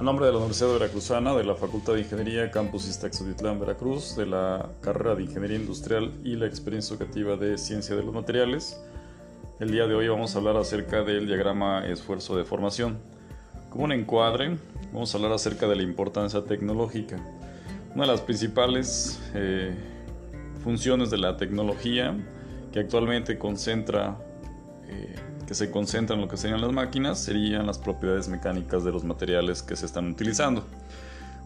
A nombre de la Universidad Veracruzana, de la Facultad de Ingeniería Campus Iztaxoditlán, Veracruz, de la carrera de Ingeniería Industrial y la experiencia educativa de Ciencia de los Materiales, el día de hoy vamos a hablar acerca del diagrama esfuerzo de formación. Como un encuadre, vamos a hablar acerca de la importancia tecnológica. Una de las principales eh, funciones de la tecnología que actualmente concentra eh, que se concentra en lo que serían las máquinas serían las propiedades mecánicas de los materiales que se están utilizando.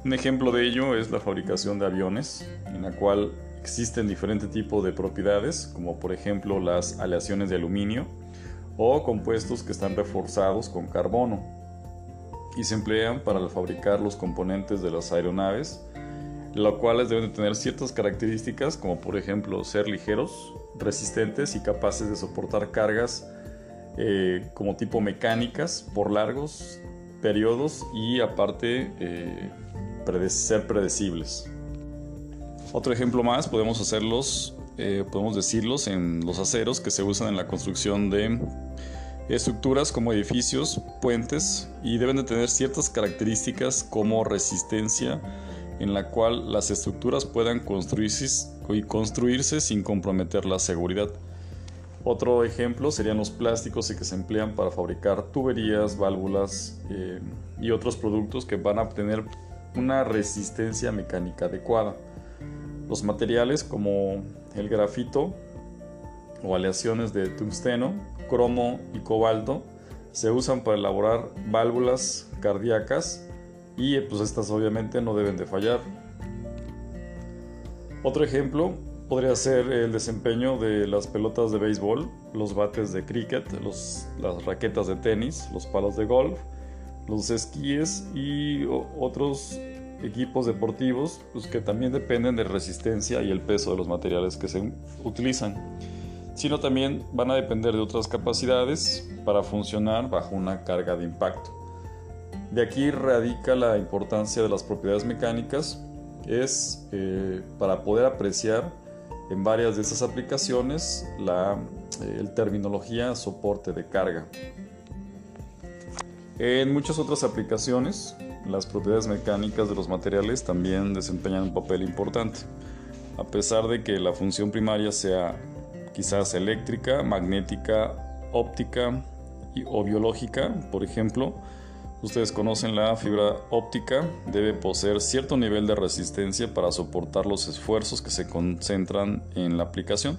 Un ejemplo de ello es la fabricación de aviones, en la cual existen diferentes tipos de propiedades, como por ejemplo las aleaciones de aluminio o compuestos que están reforzados con carbono y se emplean para fabricar los componentes de las aeronaves, los cuales deben de tener ciertas características, como por ejemplo ser ligeros, resistentes y capaces de soportar cargas eh, como tipo mecánicas por largos periodos y aparte eh, ser predecibles. Otro ejemplo más podemos hacerlos, eh, podemos decirlos en los aceros que se usan en la construcción de estructuras como edificios, puentes y deben de tener ciertas características como resistencia en la cual las estructuras puedan construirse, y construirse sin comprometer la seguridad. Otro ejemplo serían los plásticos que se emplean para fabricar tuberías, válvulas eh, y otros productos que van a obtener una resistencia mecánica adecuada. Los materiales como el grafito o aleaciones de tungsteno, cromo y cobalto se usan para elaborar válvulas cardíacas y pues estas obviamente no deben de fallar. Otro ejemplo podría ser el desempeño de las pelotas de béisbol, los bates de cricket, las raquetas de tenis, los palos de golf, los esquíes y otros equipos deportivos pues, que también dependen de resistencia y el peso de los materiales que se utilizan, sino también van a depender de otras capacidades para funcionar bajo una carga de impacto. De aquí radica la importancia de las propiedades mecánicas, es eh, para poder apreciar en varias de estas aplicaciones la eh, terminología soporte de carga. En muchas otras aplicaciones, las propiedades mecánicas de los materiales también desempeñan un papel importante. A pesar de que la función primaria sea quizás eléctrica, magnética, óptica o biológica, por ejemplo, Ustedes conocen la fibra óptica, debe poseer cierto nivel de resistencia para soportar los esfuerzos que se concentran en la aplicación.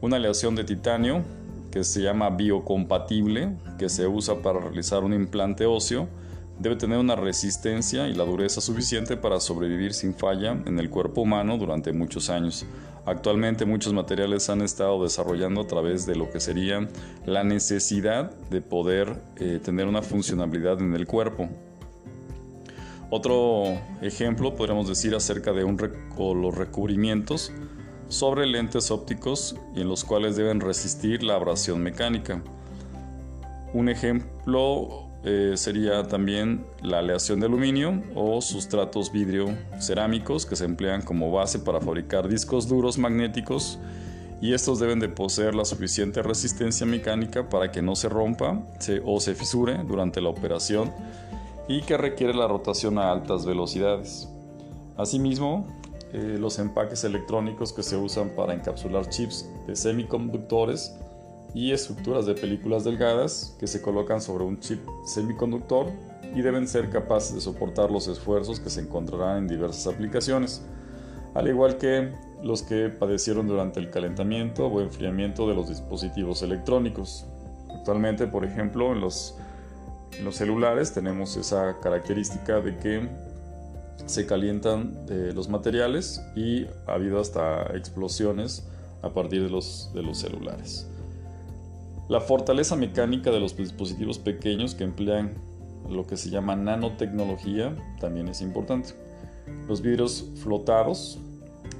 Una aleación de titanio, que se llama biocompatible, que se usa para realizar un implante óseo, debe tener una resistencia y la dureza suficiente para sobrevivir sin falla en el cuerpo humano durante muchos años. Actualmente muchos materiales han estado desarrollando a través de lo que sería la necesidad de poder eh, tener una funcionalidad en el cuerpo. Otro ejemplo podríamos decir acerca de un los recubrimientos sobre lentes ópticos y en los cuales deben resistir la abrasión mecánica. Un ejemplo eh, sería también la aleación de aluminio o sustratos vidrio cerámicos que se emplean como base para fabricar discos duros magnéticos y estos deben de poseer la suficiente resistencia mecánica para que no se rompa o se fisure durante la operación y que requiere la rotación a altas velocidades. Asimismo, eh, los empaques electrónicos que se usan para encapsular chips de semiconductores y estructuras de películas delgadas que se colocan sobre un chip semiconductor y deben ser capaces de soportar los esfuerzos que se encontrarán en diversas aplicaciones, al igual que los que padecieron durante el calentamiento o enfriamiento de los dispositivos electrónicos. Actualmente, por ejemplo, en los, en los celulares tenemos esa característica de que se calientan eh, los materiales y ha habido hasta explosiones a partir de los, de los celulares. La fortaleza mecánica de los dispositivos pequeños que emplean lo que se llama nanotecnología también es importante. Los vidrios flotados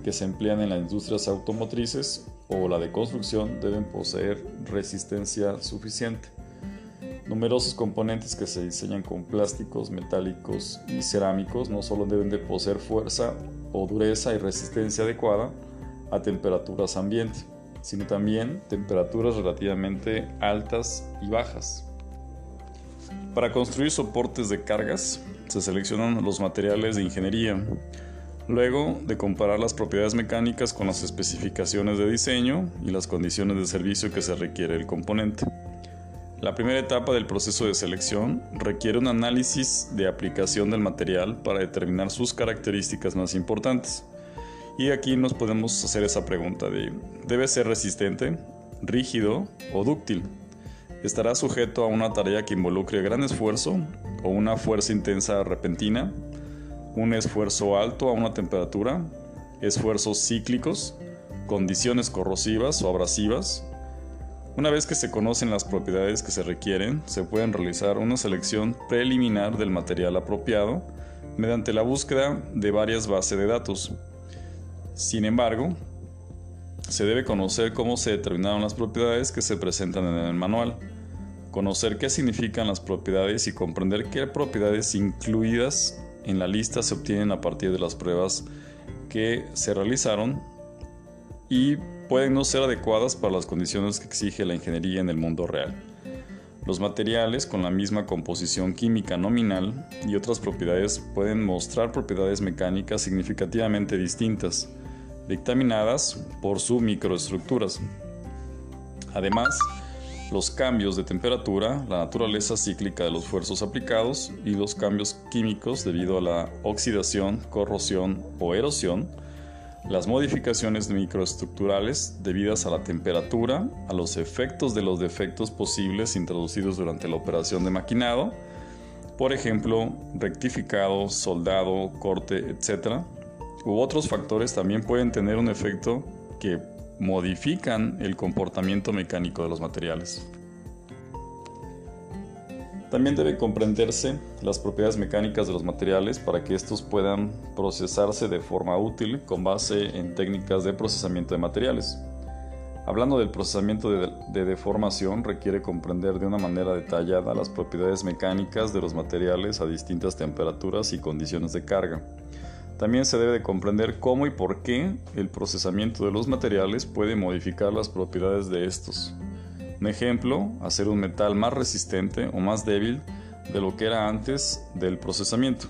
que se emplean en las industrias automotrices o la de construcción deben poseer resistencia suficiente. Numerosos componentes que se diseñan con plásticos, metálicos y cerámicos no solo deben de poseer fuerza o dureza y resistencia adecuada a temperaturas ambiente, sino también temperaturas relativamente altas y bajas. Para construir soportes de cargas se seleccionan los materiales de ingeniería, luego de comparar las propiedades mecánicas con las especificaciones de diseño y las condiciones de servicio que se requiere el componente. La primera etapa del proceso de selección requiere un análisis de aplicación del material para determinar sus características más importantes. Y aquí nos podemos hacer esa pregunta de, ¿debe ser resistente, rígido o dúctil? ¿Estará sujeto a una tarea que involucre gran esfuerzo o una fuerza intensa repentina? ¿Un esfuerzo alto a una temperatura? ¿Esfuerzos cíclicos? ¿Condiciones corrosivas o abrasivas? Una vez que se conocen las propiedades que se requieren, se pueden realizar una selección preliminar del material apropiado mediante la búsqueda de varias bases de datos sin embargo, se debe conocer cómo se determinaron las propiedades que se presentan en el manual, conocer qué significan las propiedades y comprender qué propiedades incluidas en la lista se obtienen a partir de las pruebas que se realizaron y pueden no ser adecuadas para las condiciones que exige la ingeniería en el mundo real. Los materiales con la misma composición química nominal y otras propiedades pueden mostrar propiedades mecánicas significativamente distintas dictaminadas por sus microestructuras. Además, los cambios de temperatura, la naturaleza cíclica de los esfuerzos aplicados y los cambios químicos debido a la oxidación, corrosión o erosión, las modificaciones microestructurales debidas a la temperatura, a los efectos de los defectos posibles introducidos durante la operación de maquinado, por ejemplo, rectificado, soldado, corte, etc., u otros factores también pueden tener un efecto que modifican el comportamiento mecánico de los materiales. También debe comprenderse las propiedades mecánicas de los materiales para que estos puedan procesarse de forma útil con base en técnicas de procesamiento de materiales. Hablando del procesamiento de, de, deformación, requiere comprender de una manera detallada las propiedades mecánicas de los materiales a distintas temperaturas y condiciones de carga. También se debe de comprender cómo y por qué el procesamiento de los materiales puede modificar las propiedades de estos. Un ejemplo, hacer un metal más resistente o más débil de lo que era antes del procesamiento.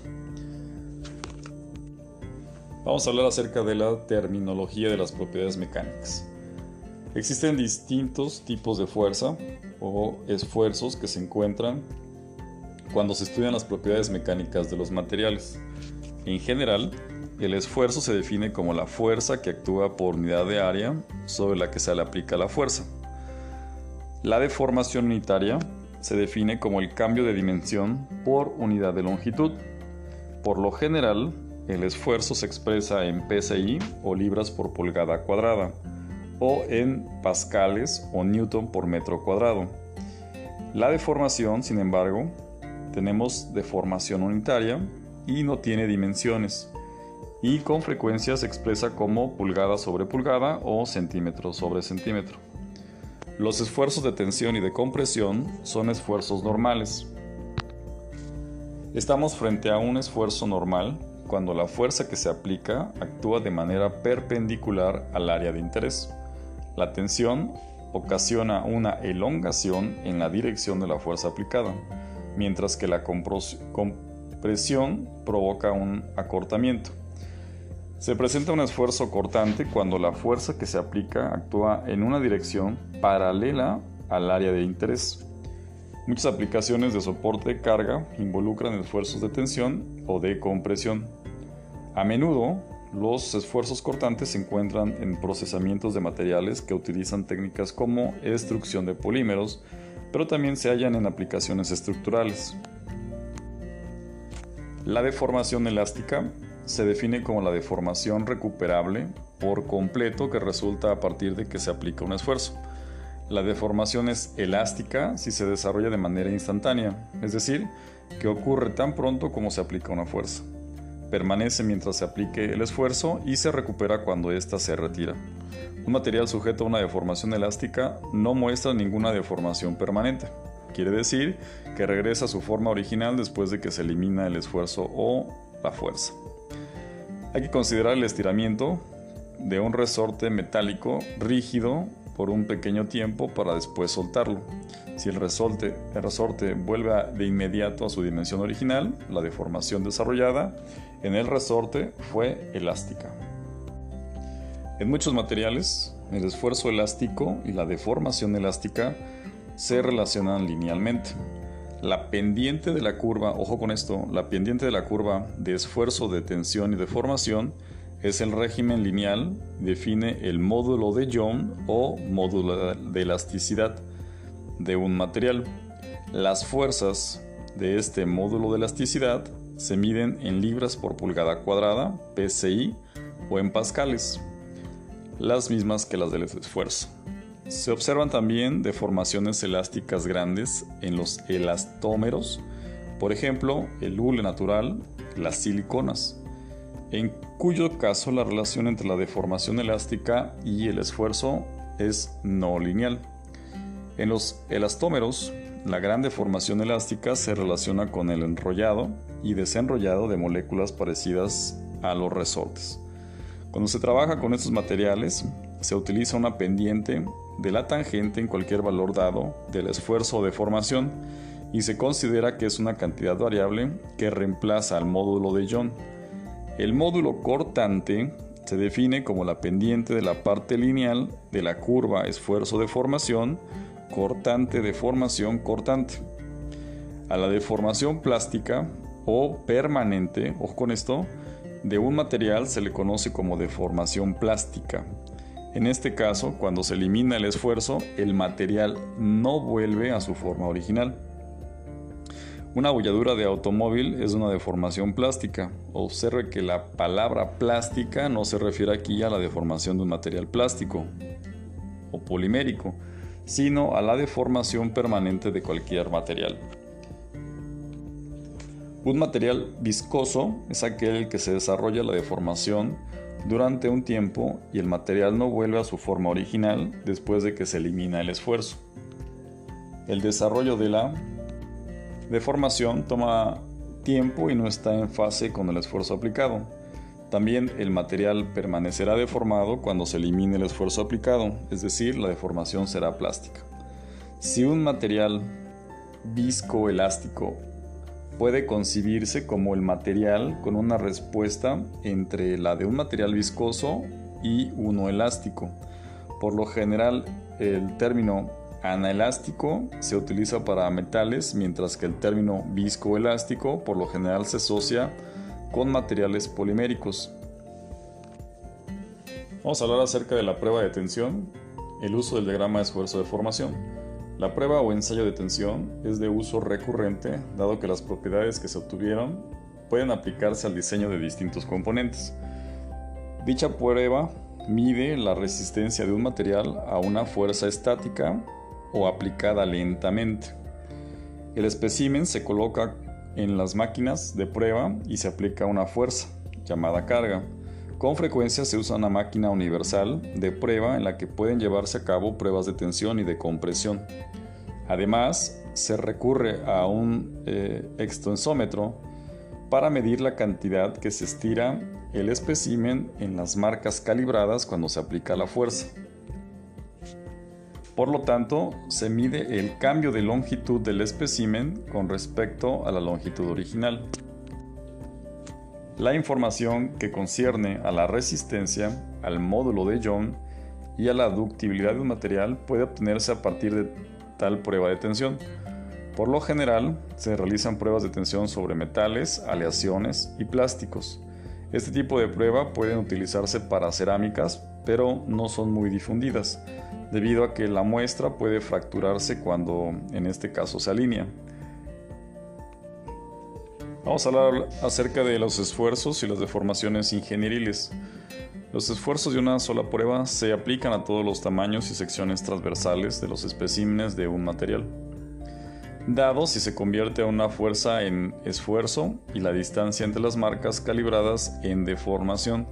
Vamos a hablar acerca de la terminología de las propiedades mecánicas. Existen distintos tipos de fuerza o esfuerzos que se encuentran cuando se estudian las propiedades mecánicas de los materiales. En general, el esfuerzo se define como la fuerza que actúa por unidad de área sobre la que se le aplica la fuerza. La deformación unitaria se define como el cambio de dimensión por unidad de longitud. Por lo general, el esfuerzo se expresa en PSI o libras por pulgada cuadrada o en pascales o newton por metro cuadrado. La deformación, sin embargo, tenemos deformación unitaria y no tiene dimensiones y con frecuencia se expresa como pulgada sobre pulgada o centímetro sobre centímetro. Los esfuerzos de tensión y de compresión son esfuerzos normales. Estamos frente a un esfuerzo normal cuando la fuerza que se aplica actúa de manera perpendicular al área de interés. La tensión ocasiona una elongación en la dirección de la fuerza aplicada, mientras que la compresión presión provoca un acortamiento. Se presenta un esfuerzo cortante cuando la fuerza que se aplica actúa en una dirección paralela al área de interés. Muchas aplicaciones de soporte de carga involucran esfuerzos de tensión o de compresión. A menudo, los esfuerzos cortantes se encuentran en procesamientos de materiales que utilizan técnicas como extrusión de polímeros, pero también se hallan en aplicaciones estructurales. La deformación elástica se define como la deformación recuperable por completo que resulta a partir de que se aplica un esfuerzo. La deformación es elástica si se desarrolla de manera instantánea, es decir, que ocurre tan pronto como se aplica una fuerza. Permanece mientras se aplique el esfuerzo y se recupera cuando ésta se retira. Un material sujeto a una deformación elástica no muestra ninguna deformación permanente. Quiere decir que regresa a su forma original después de que se elimina el esfuerzo o la fuerza. Hay que considerar el estiramiento de un resorte metálico rígido por un pequeño tiempo para después soltarlo. Si el resorte, el resorte vuelve de inmediato a su dimensión original, la deformación desarrollada en el resorte fue elástica. En muchos materiales, el esfuerzo elástico y la deformación elástica se relacionan linealmente. La pendiente de la curva, ojo con esto, la pendiente de la curva de esfuerzo de tensión y deformación es el régimen lineal, define el módulo de Young o módulo de elasticidad de un material. Las fuerzas de este módulo de elasticidad se miden en libras por pulgada cuadrada, PSI, o en pascales, las mismas que las del esfuerzo. Se observan también deformaciones elásticas grandes en los elastómeros, por ejemplo, el hule natural, las siliconas, en cuyo caso la relación entre la deformación elástica y el esfuerzo es no lineal. En los elastómeros, la gran deformación elástica se relaciona con el enrollado y desenrollado de moléculas parecidas a los resortes. Cuando se trabaja con estos materiales, se utiliza una pendiente de la tangente en cualquier valor dado del esfuerzo o deformación y se considera que es una cantidad variable que reemplaza al módulo de Young. El módulo cortante se define como la pendiente de la parte lineal de la curva esfuerzo-deformación, cortante deformación cortante. A la deformación plástica o permanente, ojo con esto, de un material se le conoce como deformación plástica. En este caso, cuando se elimina el esfuerzo, el material no vuelve a su forma original. Una bolladura de automóvil es una deformación plástica. Observe que la palabra plástica no se refiere aquí a la deformación de un material plástico o polimérico, sino a la deformación permanente de cualquier material. Un material viscoso es aquel que se desarrolla la deformación durante un tiempo y el material no vuelve a su forma original después de que se elimina el esfuerzo. El desarrollo de la deformación toma tiempo y no está en fase con el esfuerzo aplicado. También el material permanecerá deformado cuando se elimine el esfuerzo aplicado, es decir, la deformación será plástica. Si un material viscoelástico puede concebirse como el material con una respuesta entre la de un material viscoso y uno elástico. Por lo general, el término anaelástico se utiliza para metales, mientras que el término viscoelástico por lo general se asocia con materiales poliméricos. Vamos a hablar acerca de la prueba de tensión, el uso del diagrama de esfuerzo de formación. La prueba o ensayo de tensión es de uso recurrente dado que las propiedades que se obtuvieron pueden aplicarse al diseño de distintos componentes. Dicha prueba mide la resistencia de un material a una fuerza estática o aplicada lentamente. El espécimen se coloca en las máquinas de prueba y se aplica una fuerza, llamada carga. Con frecuencia se usa una máquina universal de prueba en la que pueden llevarse a cabo pruebas de tensión y de compresión. Además, se recurre a un eh, extensómetro para medir la cantidad que se estira el espécimen en las marcas calibradas cuando se aplica la fuerza. Por lo tanto, se mide el cambio de longitud del espécimen con respecto a la longitud original. La información que concierne a la resistencia, al módulo de Young y a la ductibilidad de un material puede obtenerse a partir de tal prueba de tensión. Por lo general, se realizan pruebas de tensión sobre metales, aleaciones y plásticos. Este tipo de prueba pueden utilizarse para cerámicas, pero no son muy difundidas, debido a que la muestra puede fracturarse cuando en este caso se alinea. Vamos a hablar acerca de los esfuerzos y las deformaciones ingenieriles. Los esfuerzos de una sola prueba se aplican a todos los tamaños y secciones transversales de los especímenes de un material. Dado si se convierte una fuerza en esfuerzo y la distancia entre las marcas calibradas en deformación.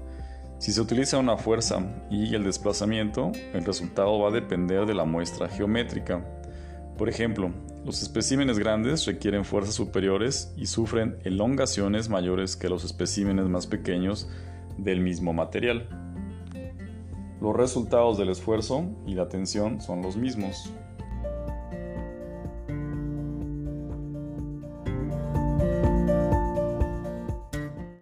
Si se utiliza una fuerza y el desplazamiento, el resultado va a depender de la muestra geométrica. Por ejemplo, los especímenes grandes requieren fuerzas superiores y sufren elongaciones mayores que los especímenes más pequeños del mismo material. Los resultados del esfuerzo y la tensión son los mismos.